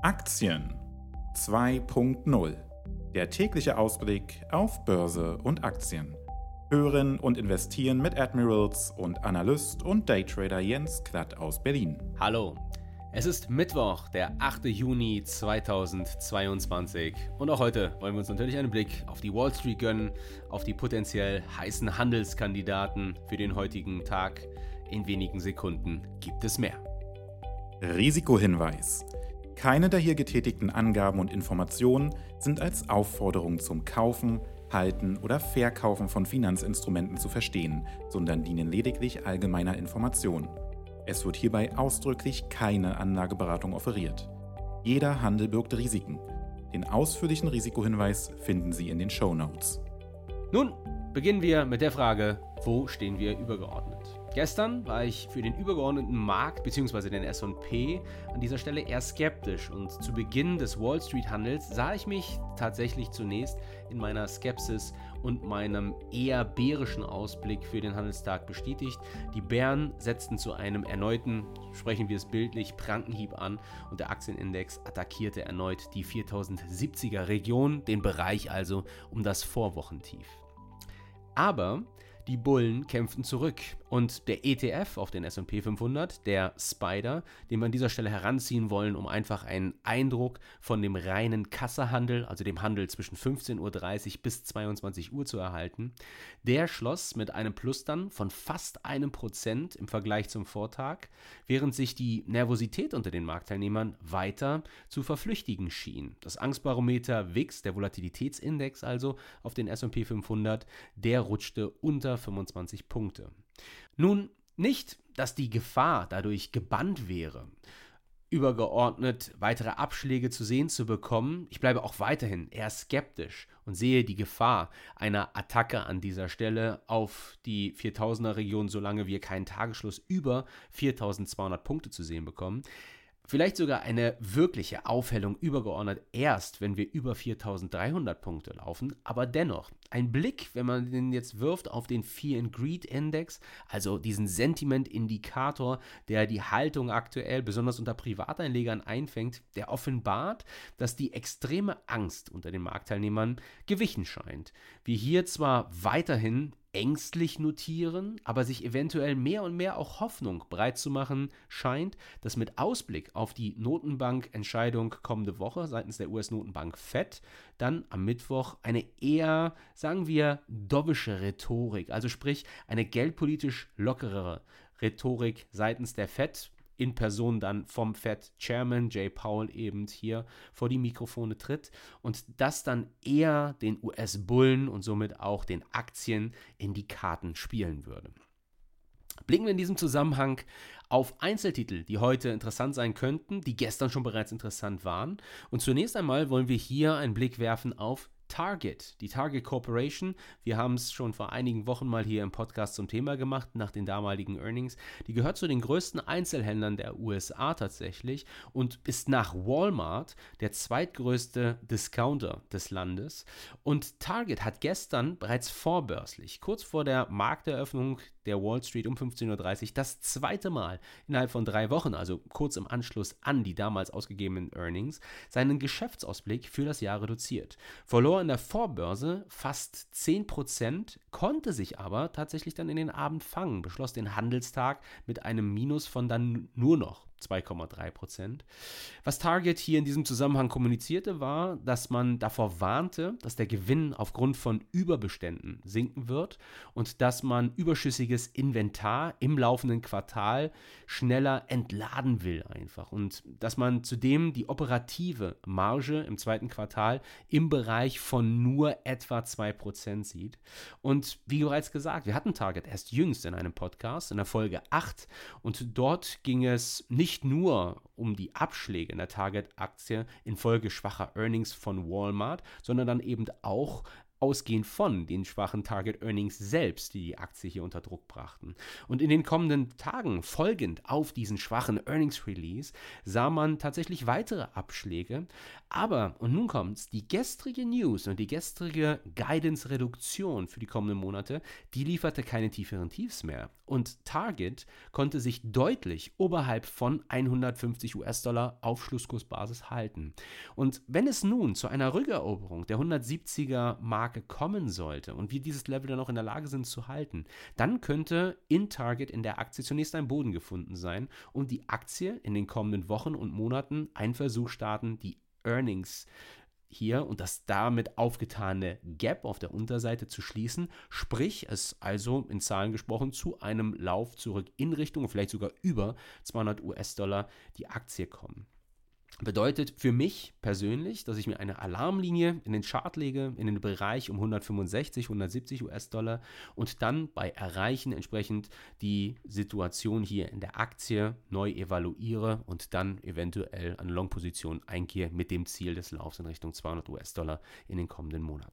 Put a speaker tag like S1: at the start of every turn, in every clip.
S1: Aktien 2.0. Der tägliche Ausblick auf Börse und Aktien. Hören und investieren mit Admirals und Analyst und Daytrader Jens Klatt aus Berlin.
S2: Hallo. Es ist Mittwoch, der 8. Juni 2022 und auch heute wollen wir uns natürlich einen Blick auf die Wall Street gönnen, auf die potenziell heißen Handelskandidaten für den heutigen Tag. In wenigen Sekunden gibt es mehr.
S1: Risikohinweis. Keine der hier getätigten Angaben und Informationen sind als Aufforderung zum Kaufen, Halten oder Verkaufen von Finanzinstrumenten zu verstehen, sondern dienen lediglich allgemeiner Information. Es wird hierbei ausdrücklich keine Anlageberatung offeriert. Jeder Handel birgt Risiken. Den ausführlichen Risikohinweis finden Sie in den Show Notes.
S2: Nun beginnen wir mit der Frage, wo stehen wir übergeordnet? Gestern war ich für den übergeordneten Markt bzw. den SP an dieser Stelle eher skeptisch und zu Beginn des Wall Street Handels sah ich mich tatsächlich zunächst in meiner Skepsis und meinem eher bärischen Ausblick für den Handelstag bestätigt. Die Bären setzten zu einem erneuten, sprechen wir es bildlich, Prankenhieb an und der Aktienindex attackierte erneut die 4070er Region, den Bereich also um das Vorwochentief. Aber die Bullen kämpften zurück und der ETF auf den SP 500, der Spider, den wir an dieser Stelle heranziehen wollen, um einfach einen Eindruck von dem reinen Kassahandel, also dem Handel zwischen 15.30 Uhr bis 22 Uhr zu erhalten, der schloss mit einem Plus dann von fast einem Prozent im Vergleich zum Vortag, während sich die Nervosität unter den Marktteilnehmern weiter zu verflüchtigen schien. Das Angstbarometer WIX, der Volatilitätsindex also auf den SP 500, der rutschte unter 25 Punkte. Nun, nicht, dass die Gefahr dadurch gebannt wäre, übergeordnet weitere Abschläge zu sehen zu bekommen. Ich bleibe auch weiterhin eher skeptisch und sehe die Gefahr einer Attacke an dieser Stelle auf die 4000er Region, solange wir keinen Tagesschluss über 4200 Punkte zu sehen bekommen. Vielleicht sogar eine wirkliche Aufhellung übergeordnet erst, wenn wir über 4300 Punkte laufen. Aber dennoch, ein Blick, wenn man den jetzt wirft auf den Fear and Greed Index, also diesen Sentiment-Indikator, der die Haltung aktuell besonders unter Privateinlegern einfängt, der offenbart, dass die extreme Angst unter den Marktteilnehmern gewichen scheint. Wir hier zwar weiterhin ängstlich notieren, aber sich eventuell mehr und mehr auch Hoffnung breit zu machen scheint, dass mit Ausblick auf die Notenbankentscheidung kommende Woche seitens der US-Notenbank Fed dann am Mittwoch eine eher, sagen wir, dovische Rhetorik, also sprich eine geldpolitisch lockerere Rhetorik seitens der Fed in Person dann vom Fed-Chairman Jay Powell eben hier vor die Mikrofone tritt und das dann eher den US-Bullen und somit auch den Aktien in die Karten spielen würde. Blicken wir in diesem Zusammenhang auf Einzeltitel, die heute interessant sein könnten, die gestern schon bereits interessant waren. Und zunächst einmal wollen wir hier einen Blick werfen auf Target, die Target Corporation. Wir haben es schon vor einigen Wochen mal hier im Podcast zum Thema gemacht, nach den damaligen Earnings. Die gehört zu den größten Einzelhändlern der USA tatsächlich und ist nach Walmart der zweitgrößte Discounter des Landes. Und Target hat gestern bereits vorbörslich, kurz vor der Markteröffnung der Wall Street um 15.30 Uhr, das zweite Mal innerhalb von drei Wochen, also kurz im Anschluss an die damals ausgegebenen Earnings, seinen Geschäftsausblick für das Jahr reduziert. Verlor in der Vorbörse fast 10%, konnte sich aber tatsächlich dann in den Abend fangen, beschloss den Handelstag mit einem Minus von dann nur noch 2,3 Prozent. Was Target hier in diesem Zusammenhang kommunizierte, war, dass man davor warnte, dass der Gewinn aufgrund von Überbeständen sinken wird und dass man überschüssiges Inventar im laufenden Quartal schneller entladen will einfach und dass man zudem die operative Marge im zweiten Quartal im Bereich von nur etwa 2 Prozent sieht. Und wie bereits gesagt, wir hatten Target erst jüngst in einem Podcast, in der Folge 8 und dort ging es nicht nicht nur um die Abschläge in der Target-Aktie infolge schwacher Earnings von Walmart, sondern dann eben auch ausgehend von den schwachen Target Earnings selbst, die die Aktie hier unter Druck brachten. Und in den kommenden Tagen folgend auf diesen schwachen Earnings Release sah man tatsächlich weitere Abschläge. Aber, und nun kommt's, die gestrige News und die gestrige Guidance-Reduktion für die kommenden Monate, die lieferte keine tieferen Tiefs mehr. Und Target konnte sich deutlich oberhalb von 150 US-Dollar Aufschlusskursbasis halten. Und wenn es nun zu einer Rückeroberung der 170er Marke kommen sollte und wir dieses Level dann auch in der Lage sind zu halten, dann könnte in Target in der Aktie zunächst ein Boden gefunden sein und die Aktie in den kommenden Wochen und Monaten einen Versuch starten, die Earnings hier und das damit aufgetane Gap auf der Unterseite zu schließen, sprich es also in Zahlen gesprochen zu einem Lauf zurück in Richtung, vielleicht sogar über 200 US-Dollar die Aktie kommen. Bedeutet für mich persönlich, dass ich mir eine Alarmlinie in den Chart lege, in den Bereich um 165, 170 US-Dollar und dann bei Erreichen entsprechend die Situation hier in der Aktie neu evaluiere und dann eventuell eine Long-Position eingehe mit dem Ziel des Laufs in Richtung 200 US-Dollar in den kommenden Monaten.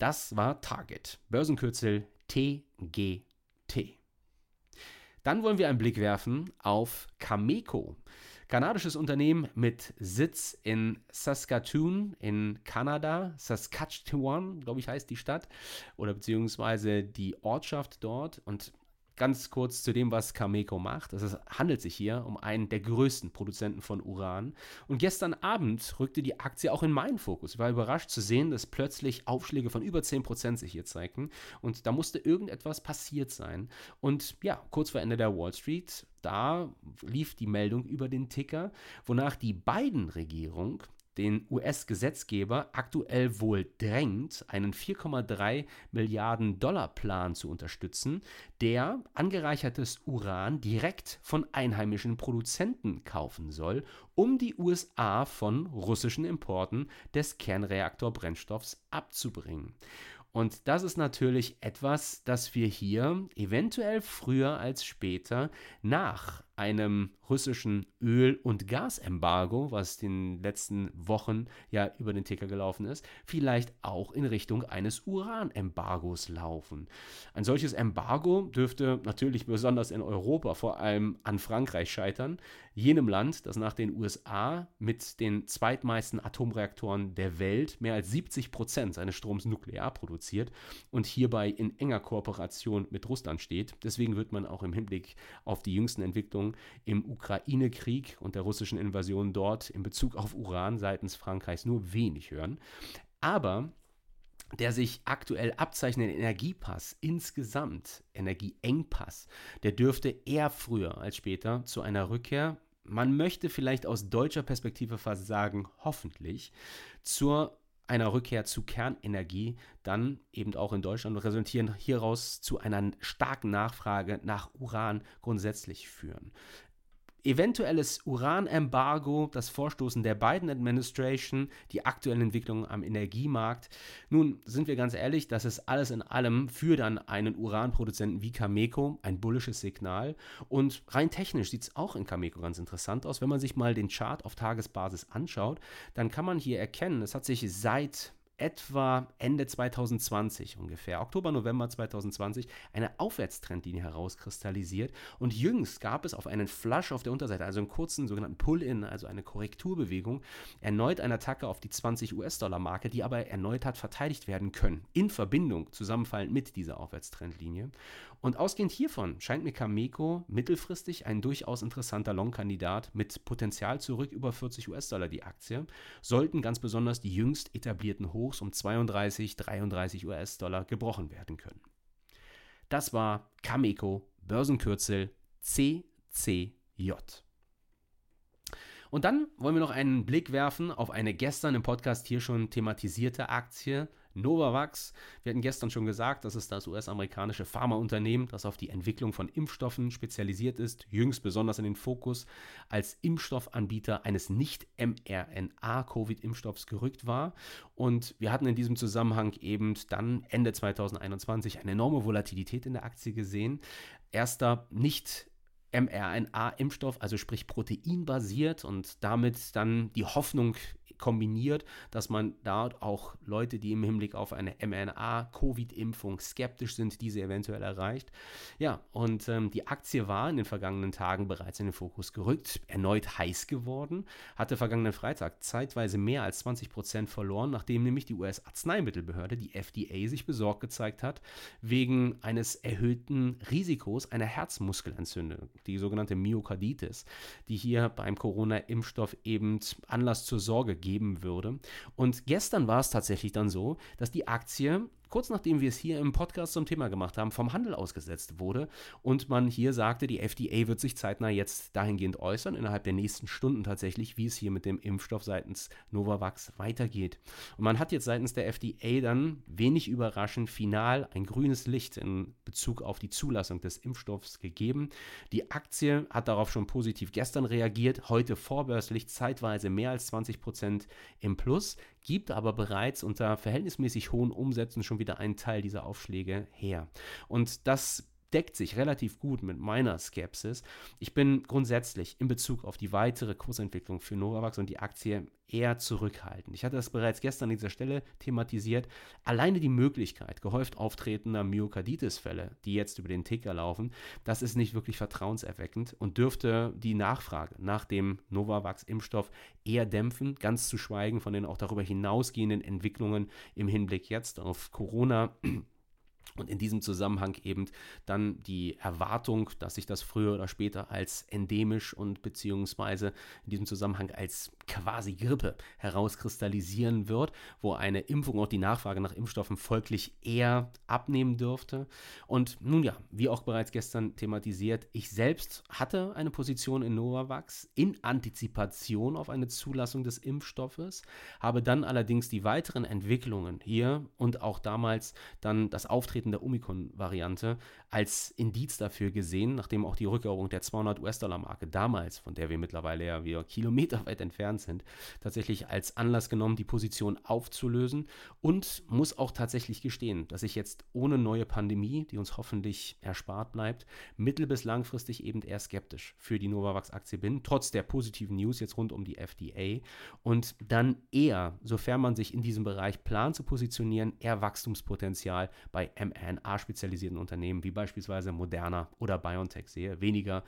S2: Das war Target, Börsenkürzel TGT. Dann wollen wir einen Blick werfen auf Cameco kanadisches Unternehmen mit Sitz in Saskatoon in Kanada. Saskatchewan, glaube ich, heißt die Stadt oder beziehungsweise die Ortschaft dort. Und ganz kurz zu dem, was Cameco macht. Es handelt sich hier um einen der größten Produzenten von Uran. Und gestern Abend rückte die Aktie auch in meinen Fokus. Ich war überrascht zu sehen, dass plötzlich Aufschläge von über 10% sich hier zeigten. Und da musste irgendetwas passiert sein. Und ja, kurz vor Ende der Wall Street, da lief die Meldung über den Ticker, wonach die Biden-Regierung den US-Gesetzgeber aktuell wohl drängt, einen 4,3 Milliarden Dollar Plan zu unterstützen, der angereichertes Uran direkt von einheimischen Produzenten kaufen soll, um die USA von russischen Importen des Kernreaktorbrennstoffs abzubringen. Und das ist natürlich etwas, das wir hier eventuell früher als später nach einem russischen Öl- und Gasembargo, was den letzten Wochen ja über den Ticker gelaufen ist, vielleicht auch in Richtung eines Uranembargos laufen. Ein solches Embargo dürfte natürlich besonders in Europa vor allem an Frankreich scheitern, jenem Land, das nach den USA mit den zweitmeisten Atomreaktoren der Welt mehr als 70 Prozent seines Stroms nuklear produziert und hierbei in enger Kooperation mit Russland steht. Deswegen wird man auch im Hinblick auf die jüngsten Entwicklungen im Ukraine-Krieg und der russischen Invasion dort in Bezug auf Uran seitens Frankreichs nur wenig hören. Aber der sich aktuell abzeichnende Energiepass insgesamt, Energieengpass, der dürfte eher früher als später zu einer Rückkehr, man möchte vielleicht aus deutscher Perspektive fast sagen, hoffentlich, zur einer Rückkehr zu Kernenergie dann eben auch in Deutschland resultieren hieraus zu einer starken Nachfrage nach Uran grundsätzlich führen eventuelles Uranembargo, das Vorstoßen der Biden Administration, die aktuellen Entwicklungen am Energiemarkt. Nun sind wir ganz ehrlich, das ist alles in allem für dann einen Uranproduzenten wie Cameco ein bullisches Signal. Und rein technisch sieht es auch in Cameco ganz interessant aus. Wenn man sich mal den Chart auf Tagesbasis anschaut, dann kann man hier erkennen, es hat sich seit etwa Ende 2020 ungefähr, Oktober, November 2020, eine Aufwärtstrendlinie herauskristallisiert. Und jüngst gab es auf einen Flush auf der Unterseite, also einen kurzen sogenannten Pull-In, also eine Korrekturbewegung, erneut eine Attacke auf die 20 US-Dollar-Marke, die aber erneut hat verteidigt werden können, in Verbindung, zusammenfallend mit dieser Aufwärtstrendlinie. Und ausgehend hiervon scheint mir Cameco mittelfristig ein durchaus interessanter Long-Kandidat mit Potenzial zurück über 40 US-Dollar die Aktie, sollten ganz besonders die jüngst etablierten Hochs um 32, 33 US-Dollar gebrochen werden können. Das war Cameco, Börsenkürzel CCJ. Und dann wollen wir noch einen Blick werfen auf eine gestern im Podcast hier schon thematisierte Aktie, Novavax. Wir hatten gestern schon gesagt, das ist das US-amerikanische Pharmaunternehmen, das auf die Entwicklung von Impfstoffen spezialisiert ist, jüngst besonders in den Fokus als Impfstoffanbieter eines Nicht-mRNA-Covid-Impfstoffs gerückt war. Und wir hatten in diesem Zusammenhang eben dann Ende 2021 eine enorme Volatilität in der Aktie gesehen. Erster nicht mRNA-Impfstoff, also sprich proteinbasiert und damit dann die Hoffnung kombiniert, dass man dort auch Leute, die im Hinblick auf eine mRNA-Covid-Impfung skeptisch sind, diese eventuell erreicht. Ja, und ähm, die Aktie war in den vergangenen Tagen bereits in den Fokus gerückt, erneut heiß geworden, hatte vergangenen Freitag zeitweise mehr als 20 Prozent verloren, nachdem nämlich die US-Arzneimittelbehörde, die FDA, sich besorgt gezeigt hat, wegen eines erhöhten Risikos einer Herzmuskelentzündung, die sogenannte Myokarditis, die hier beim Corona-Impfstoff eben Anlass zur Sorge gibt geben würde. Und gestern war es tatsächlich dann so, dass die Aktie kurz nachdem wir es hier im Podcast zum Thema gemacht haben, vom Handel ausgesetzt wurde und man hier sagte, die FDA wird sich zeitnah jetzt dahingehend äußern, innerhalb der nächsten Stunden tatsächlich, wie es hier mit dem Impfstoff seitens Novavax weitergeht. Und man hat jetzt seitens der FDA dann wenig überraschend final ein grünes Licht in Bezug auf die Zulassung des Impfstoffs gegeben. Die Aktie hat darauf schon positiv gestern reagiert, heute vorbörslich zeitweise mehr als 20 Prozent im Plus, gibt aber bereits unter verhältnismäßig hohen Umsätzen schon wieder einen Teil dieser Aufschläge her. Und das deckt sich relativ gut mit meiner Skepsis. Ich bin grundsätzlich in Bezug auf die weitere Kursentwicklung für Novavax und die Aktie eher zurückhaltend. Ich hatte das bereits gestern an dieser Stelle thematisiert. Alleine die Möglichkeit gehäuft auftretender Myokarditis-Fälle, die jetzt über den Ticker laufen, das ist nicht wirklich vertrauenserweckend und dürfte die Nachfrage nach dem Novavax-Impfstoff eher dämpfen, ganz zu schweigen von den auch darüber hinausgehenden Entwicklungen im Hinblick jetzt auf Corona. Und in diesem Zusammenhang eben dann die Erwartung, dass sich das früher oder später als endemisch und beziehungsweise in diesem Zusammenhang als quasi Grippe herauskristallisieren wird, wo eine Impfung und die Nachfrage nach Impfstoffen folglich eher abnehmen dürfte. Und nun ja, wie auch bereits gestern thematisiert, ich selbst hatte eine Position in Novavax in Antizipation auf eine Zulassung des Impfstoffes, habe dann allerdings die weiteren Entwicklungen hier und auch damals dann das Auftreten der Omikron-Variante als Indiz dafür gesehen, nachdem auch die Rückeroberung der 200 US-Dollar-Marke damals, von der wir mittlerweile ja wieder kilometerweit entfernt sind, tatsächlich als Anlass genommen, die Position aufzulösen. Und muss auch tatsächlich gestehen, dass ich jetzt ohne neue Pandemie, die uns hoffentlich erspart bleibt, mittel- bis langfristig eben eher skeptisch für die Novavax-Aktie bin, trotz der positiven News jetzt rund um die FDA und dann eher, sofern man sich in diesem Bereich plant zu positionieren, eher Wachstumspotenzial bei mRNA-spezialisierten Unternehmen wie beispielsweise Moderna oder BioNTech sehe. Weniger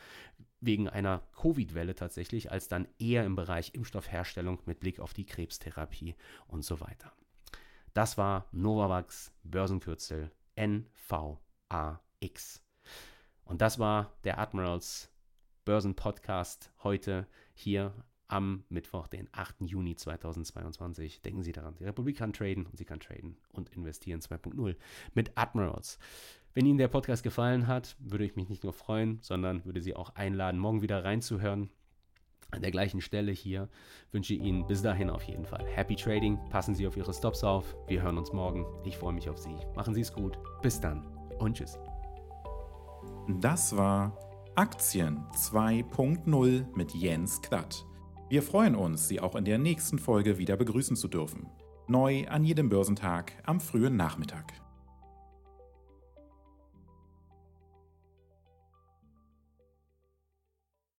S2: wegen einer Covid-Welle tatsächlich, als dann eher im Bereich Impfstoffherstellung mit Blick auf die Krebstherapie und so weiter. Das war Novavax Börsenkürzel NVAX. Und das war der Admirals Börsenpodcast heute hier am Mittwoch, den 8. Juni 2022. Denken Sie daran, die Republik kann traden und sie kann traden und investieren 2.0 mit Admirals. Wenn Ihnen der Podcast gefallen hat, würde ich mich nicht nur freuen, sondern würde Sie auch einladen, morgen wieder reinzuhören. An der gleichen Stelle hier wünsche ich Ihnen bis dahin auf jeden Fall Happy Trading. Passen Sie auf Ihre Stops auf. Wir hören uns morgen. Ich freue mich auf Sie. Machen Sie es gut. Bis dann und tschüss.
S1: Das war Aktien 2.0 mit Jens Klatt. Wir freuen uns, Sie auch in der nächsten Folge wieder begrüßen zu dürfen. Neu an jedem Börsentag am frühen Nachmittag.